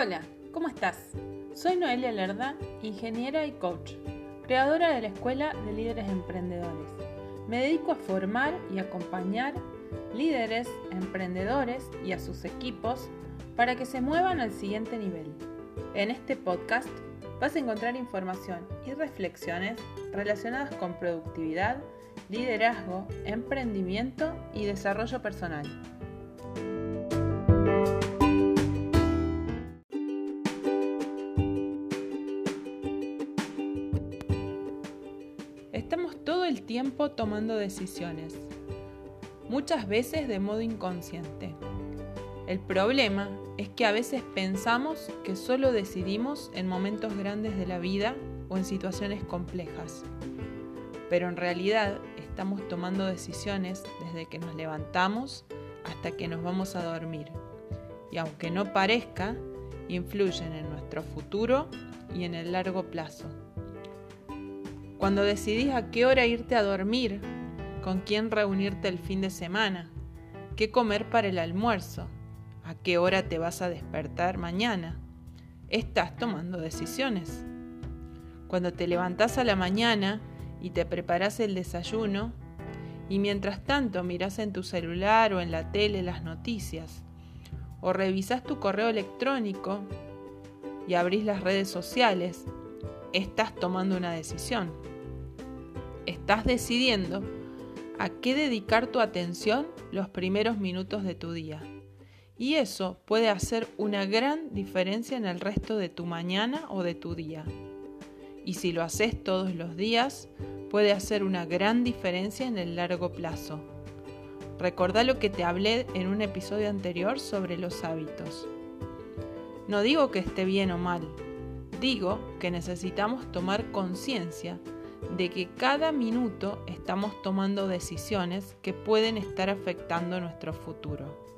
Hola, ¿cómo estás? Soy Noelia Lerda, ingeniera y coach, creadora de la Escuela de Líderes Emprendedores. Me dedico a formar y acompañar líderes, emprendedores y a sus equipos para que se muevan al siguiente nivel. En este podcast vas a encontrar información y reflexiones relacionadas con productividad, liderazgo, emprendimiento y desarrollo personal. Todo el tiempo tomando decisiones, muchas veces de modo inconsciente. El problema es que a veces pensamos que solo decidimos en momentos grandes de la vida o en situaciones complejas, pero en realidad estamos tomando decisiones desde que nos levantamos hasta que nos vamos a dormir. Y aunque no parezca, influyen en nuestro futuro y en el largo plazo. Cuando decidís a qué hora irte a dormir, con quién reunirte el fin de semana, qué comer para el almuerzo, a qué hora te vas a despertar mañana, estás tomando decisiones. Cuando te levantás a la mañana y te preparas el desayuno, y mientras tanto miras en tu celular o en la tele las noticias, o revisas tu correo electrónico y abrís las redes sociales, estás tomando una decisión. Estás decidiendo a qué dedicar tu atención los primeros minutos de tu día. Y eso puede hacer una gran diferencia en el resto de tu mañana o de tu día. Y si lo haces todos los días, puede hacer una gran diferencia en el largo plazo. Recordá lo que te hablé en un episodio anterior sobre los hábitos. No digo que esté bien o mal, digo que necesitamos tomar conciencia de que cada minuto estamos tomando decisiones que pueden estar afectando nuestro futuro.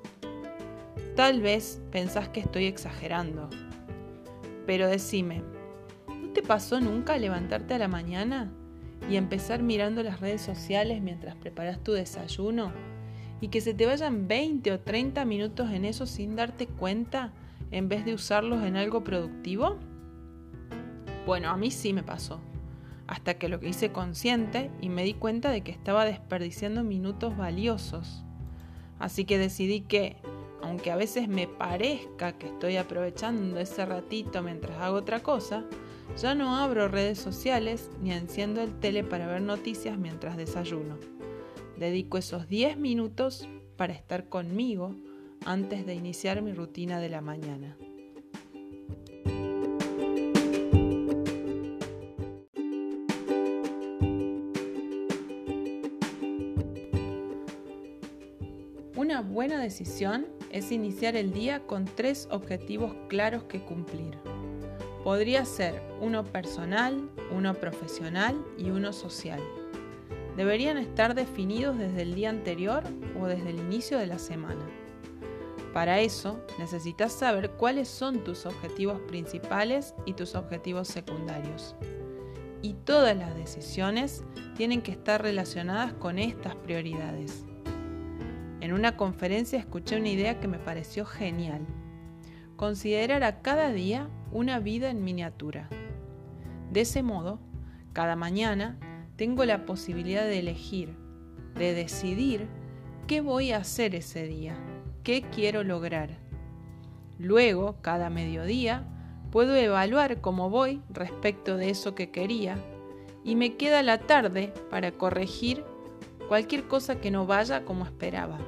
Tal vez pensás que estoy exagerando, pero decime, ¿no te pasó nunca levantarte a la mañana y empezar mirando las redes sociales mientras preparas tu desayuno? Y que se te vayan 20 o 30 minutos en eso sin darte cuenta en vez de usarlos en algo productivo? Bueno, a mí sí me pasó hasta que lo que hice consciente y me di cuenta de que estaba desperdiciando minutos valiosos. Así que decidí que, aunque a veces me parezca que estoy aprovechando ese ratito mientras hago otra cosa, ya no abro redes sociales ni enciendo el tele para ver noticias mientras desayuno. Dedico esos 10 minutos para estar conmigo antes de iniciar mi rutina de la mañana. Buena decisión es iniciar el día con tres objetivos claros que cumplir. Podría ser uno personal, uno profesional y uno social. Deberían estar definidos desde el día anterior o desde el inicio de la semana. Para eso necesitas saber cuáles son tus objetivos principales y tus objetivos secundarios. Y todas las decisiones tienen que estar relacionadas con estas prioridades. En una conferencia escuché una idea que me pareció genial. Considerar a cada día una vida en miniatura. De ese modo, cada mañana tengo la posibilidad de elegir, de decidir qué voy a hacer ese día, qué quiero lograr. Luego, cada mediodía, puedo evaluar cómo voy respecto de eso que quería y me queda la tarde para corregir cualquier cosa que no vaya como esperaba.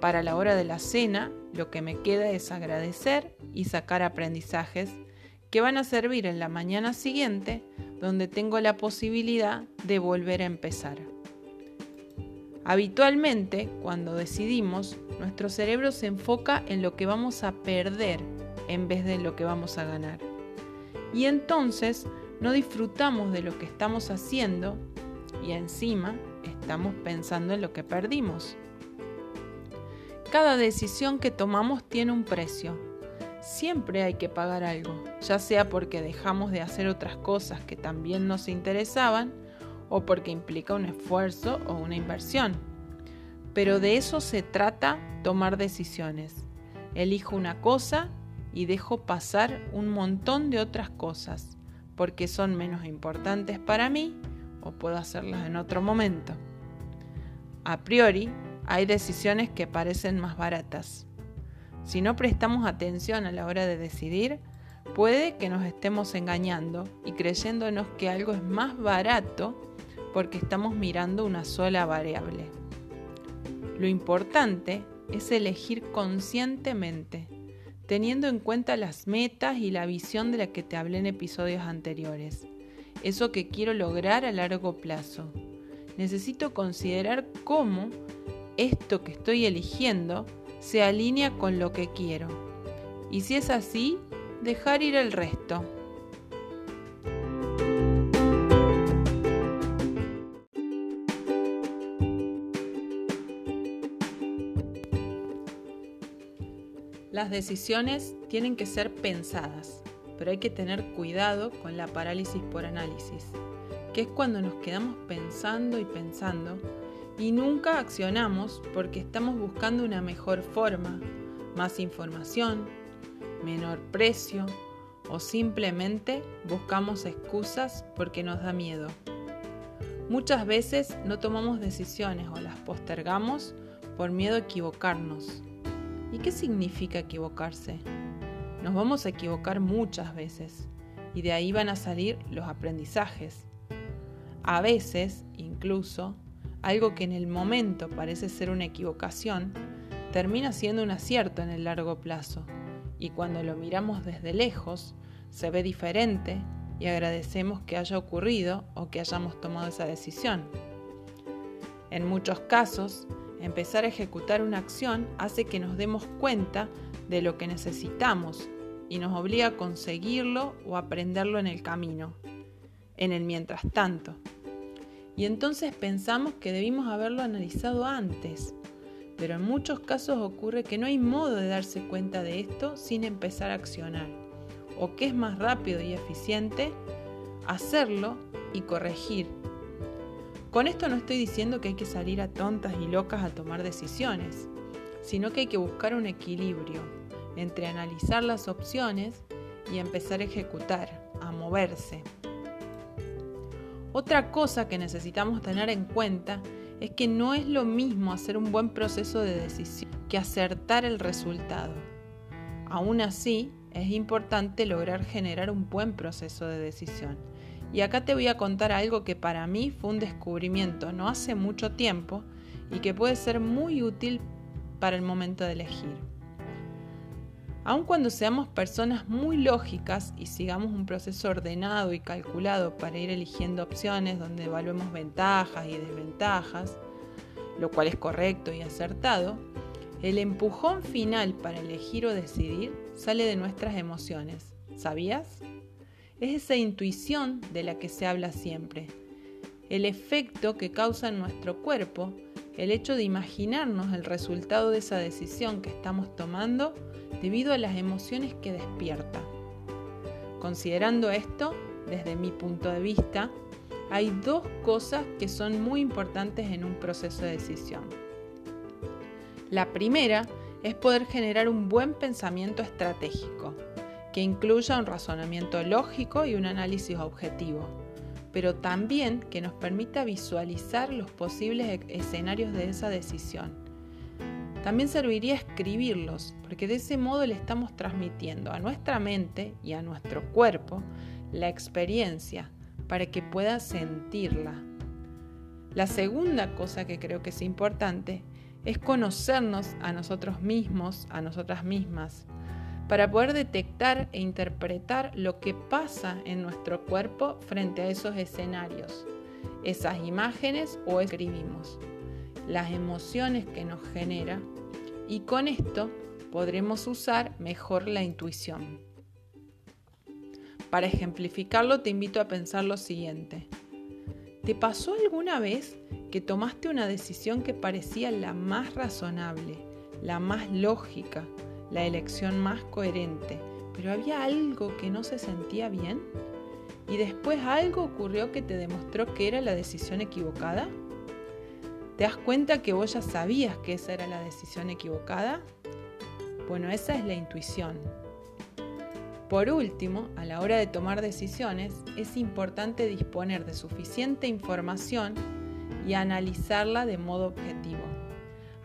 Para la hora de la cena, lo que me queda es agradecer y sacar aprendizajes que van a servir en la mañana siguiente, donde tengo la posibilidad de volver a empezar. Habitualmente, cuando decidimos, nuestro cerebro se enfoca en lo que vamos a perder en vez de en lo que vamos a ganar. Y entonces no disfrutamos de lo que estamos haciendo y encima estamos pensando en lo que perdimos. Cada decisión que tomamos tiene un precio. Siempre hay que pagar algo, ya sea porque dejamos de hacer otras cosas que también nos interesaban o porque implica un esfuerzo o una inversión. Pero de eso se trata tomar decisiones. Elijo una cosa y dejo pasar un montón de otras cosas porque son menos importantes para mí o puedo hacerlas en otro momento. A priori, hay decisiones que parecen más baratas. Si no prestamos atención a la hora de decidir, puede que nos estemos engañando y creyéndonos que algo es más barato porque estamos mirando una sola variable. Lo importante es elegir conscientemente, teniendo en cuenta las metas y la visión de la que te hablé en episodios anteriores. Eso que quiero lograr a largo plazo. Necesito considerar cómo esto que estoy eligiendo se alinea con lo que quiero. Y si es así, dejar ir el resto. Las decisiones tienen que ser pensadas, pero hay que tener cuidado con la parálisis por análisis, que es cuando nos quedamos pensando y pensando y nunca accionamos porque estamos buscando una mejor forma, más información, menor precio o simplemente buscamos excusas porque nos da miedo. Muchas veces no tomamos decisiones o las postergamos por miedo a equivocarnos ¿Y qué significa equivocarse? Nos vamos a equivocar muchas veces y de ahí van a salir los aprendizajes. A veces, incluso, algo que en el momento parece ser una equivocación, termina siendo un acierto en el largo plazo y cuando lo miramos desde lejos, se ve diferente y agradecemos que haya ocurrido o que hayamos tomado esa decisión. En muchos casos, Empezar a ejecutar una acción hace que nos demos cuenta de lo que necesitamos y nos obliga a conseguirlo o aprenderlo en el camino, en el mientras tanto. Y entonces pensamos que debimos haberlo analizado antes, pero en muchos casos ocurre que no hay modo de darse cuenta de esto sin empezar a accionar, o que es más rápido y eficiente hacerlo y corregir con esto no estoy diciendo que hay que salir a tontas y locas a tomar decisiones, sino que hay que buscar un equilibrio entre analizar las opciones y empezar a ejecutar, a moverse. Otra cosa que necesitamos tener en cuenta es que no es lo mismo hacer un buen proceso de decisión que acertar el resultado. Aún así, es importante lograr generar un buen proceso de decisión y acá te voy a contar algo que para mí fue un descubrimiento no hace mucho tiempo y que puede ser muy útil para el momento de elegir. Aun cuando seamos personas muy lógicas y sigamos un proceso ordenado y calculado para ir eligiendo opciones donde evaluemos ventajas y desventajas, lo cual es correcto y acertado, el empujón final para elegir o decidir sale de nuestras emociones. ¿Sabías? es esa intuición de la que se habla siempre, el efecto que causa en nuestro cuerpo el hecho de imaginarnos el resultado de esa decisión que estamos tomando debido a las emociones que despierta. Considerando esto, desde mi punto de vista, hay dos cosas que son muy importantes en un proceso de decisión. La primera es poder generar un buen pensamiento estratégico, que incluya un razonamiento lógico y un análisis objetivo, pero también que nos permita visualizar los posibles e-, escenarios de esa decisión. También serviría escribirlos, porque de ese modo le estamos transmitiendo a nuestra mente y a nuestro cuerpo la experiencia para que pueda sentirla. La segunda cosa que creo que es importante es conocernos a nosotros mismos, a nosotras mismas, para poder detectar e interpretar lo que pasa en nuestro cuerpo frente a esos escenarios, esas imágenes o escribimos, las emociones que nos genera y con esto podremos usar mejor la intuición. Para ejemplificarlo te invito a pensar lo siguiente. ¿Te pasó alguna vez que tomaste una decisión que parecía la más razonable, la más lógica, la elección más coherente, pero había algo que no se sentía bien y después algo ocurrió que te demostró que era la decisión equivocada. ¿Te das cuenta que vos ya sabías que esa era la decisión equivocada? Bueno, esa es la intuición. Por último, a la hora de tomar decisiones, es importante disponer de suficiente información y analizarla de modo objetivo.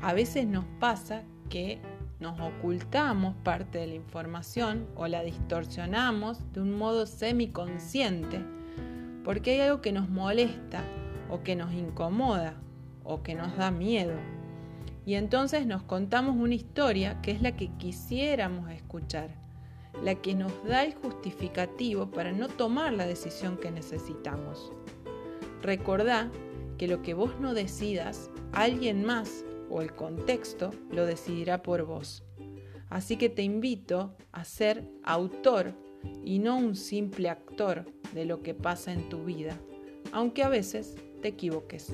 A veces nos pasa que nos ocultamos parte de la información o la distorsionamos de un modo semiconsciente porque hay algo que nos molesta o que nos incomoda o que nos da miedo. Y entonces nos contamos una historia que es la que quisiéramos escuchar la que nos da el justificativo para no tomar la decisión que necesitamos. Recordá que lo que vos no decidas, alguien más o el contexto lo decidirá por vos. Así que te invito a ser autor y no un simple actor de lo que pasa en tu vida, aunque a veces te equivoques.